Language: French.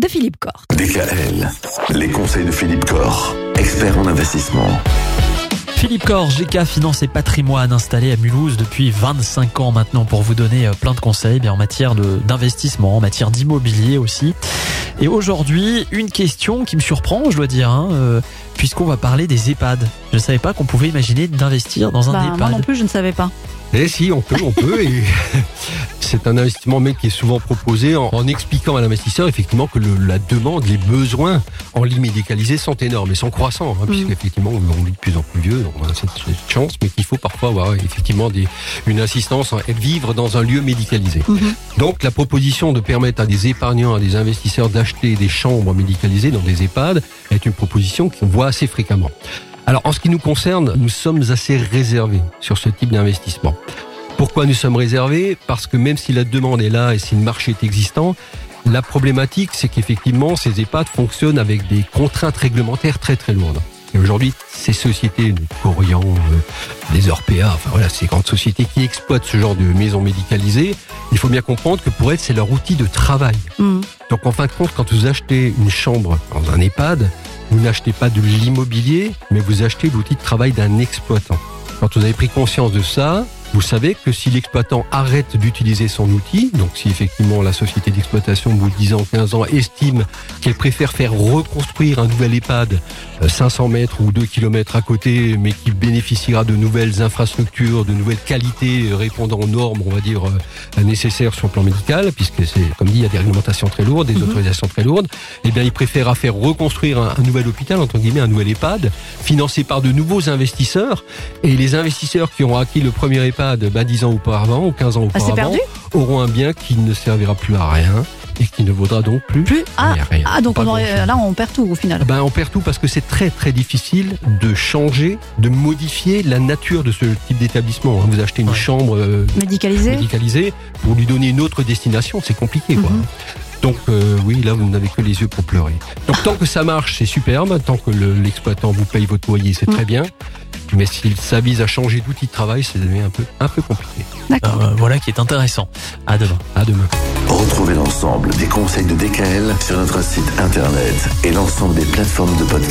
de Philippe Corr. DKL, les conseils de Philippe Corr, expert en investissement. Philippe Corr, GK Finance et Patrimoine, installé à Mulhouse depuis 25 ans maintenant pour vous donner euh, plein de conseils bien en matière de- d'investissement, en matière d'immobilier aussi. Et aujourd'hui, une question qui me surprend, je dois dire, hein, euh, puisqu'on va parler des EHPAD. Je ne savais pas qu'on pouvait imaginer d'investir dans un Bah, moi EHPAD. non plus, je ne savais pas. Eh si, on peut, on peut. et c'est un investissement mais qui est souvent proposé en, en expliquant à l'investisseur effectivement que le- la demande, les besoins en lit médicalisé sont énormes et sont croissants, hein, puisqu'effectivement on vit de plus en plus vieux, donc on a cette, cette chance, mais qu'il faut parfois avoir effectivement des, une assistance et vivre dans un lieu médicalisé. Mhm. Donc la proposition de permettre à des épargnants, à des investisseurs d'acheter des chambres médicalisées dans des EHPAD est une proposition qu'on voit assez fréquemment. Alors en ce qui nous concerne, nous sommes assez réservés sur ce type d'investissement. Pourquoi nous sommes réservés Parce que même si la demande est là et si le marché est existant, la problématique c'est qu'effectivement ces EHPAD fonctionnent avec des contraintes réglementaires très très lourdes. Et aujourd'hui, ces sociétés, Corian, euh, des Orpea, enfin voilà, ces grandes sociétés qui exploitent ce genre de maisons médicalisées, il faut bien comprendre que pour elles, c'est leur outil de travail. Mhm. Donc en fin de compte, quand vous achetez une chambre dans un EHPAD, vous n'achetez pas de l'immobilier, mais vous achetez l'outil de travail d'un exploitant. Quand vous avez pris conscience de ça, vous savez que si l'exploitant arrête d'utiliser son outil, donc si effectivement la société d'exploitation, au bout de 10 ans, 15 ans, estime qu'elle préfère faire reconstruire un nouvel EHPAD euh, 500 mètres ou 2 kilomètres à côté, mais qui bénéficiera de nouvelles infrastructures, de nouvelles qualités euh, répondant aux normes, on va dire, euh, nécessaires sur le plan médical, puisque c'est, comme dit, il y a des réglementations très lourdes, des Mhm. autorisations très lourdes, eh bien, il préfère faire reconstruire un, un nouvel hôpital, entre guillemets, un nouvel EHPAD, financé par de nouveaux investisseurs, et les investisseurs qui ont acquis le premier EHPAD, ben, 10 ans auparavant, ou 15 ans Ah, auparavant, perdu auront un bien qui ne servira plus à rien, et qui ne vaudra donc plus, Plus Ah, rien, ah donc on aurait, là on perd tout au final. Ben, on perd tout parce que c'est très très difficile de changer, de modifier la nature de ce type d'établissement. Vous achetez une Ouais. chambre euh, Médicalisé médicalisée pour lui donner une autre destination, c'est compliqué quoi. Mhm. Donc euh, oui, là vous n'avez que les yeux pour pleurer. Donc tant que ça marche, c'est superbe. Tant que le- l'exploitant vous paye votre loyer, c'est Mhm. très bien. Mais s'il s'avise à changer d'outil de travail, ça devient un peu un peu compliqué. D'accord. Euh, voilà qui est intéressant. À demain. À demain. Retrouvez l'ensemble des conseils de DKL sur notre site internet et l'ensemble des plateformes de podcast.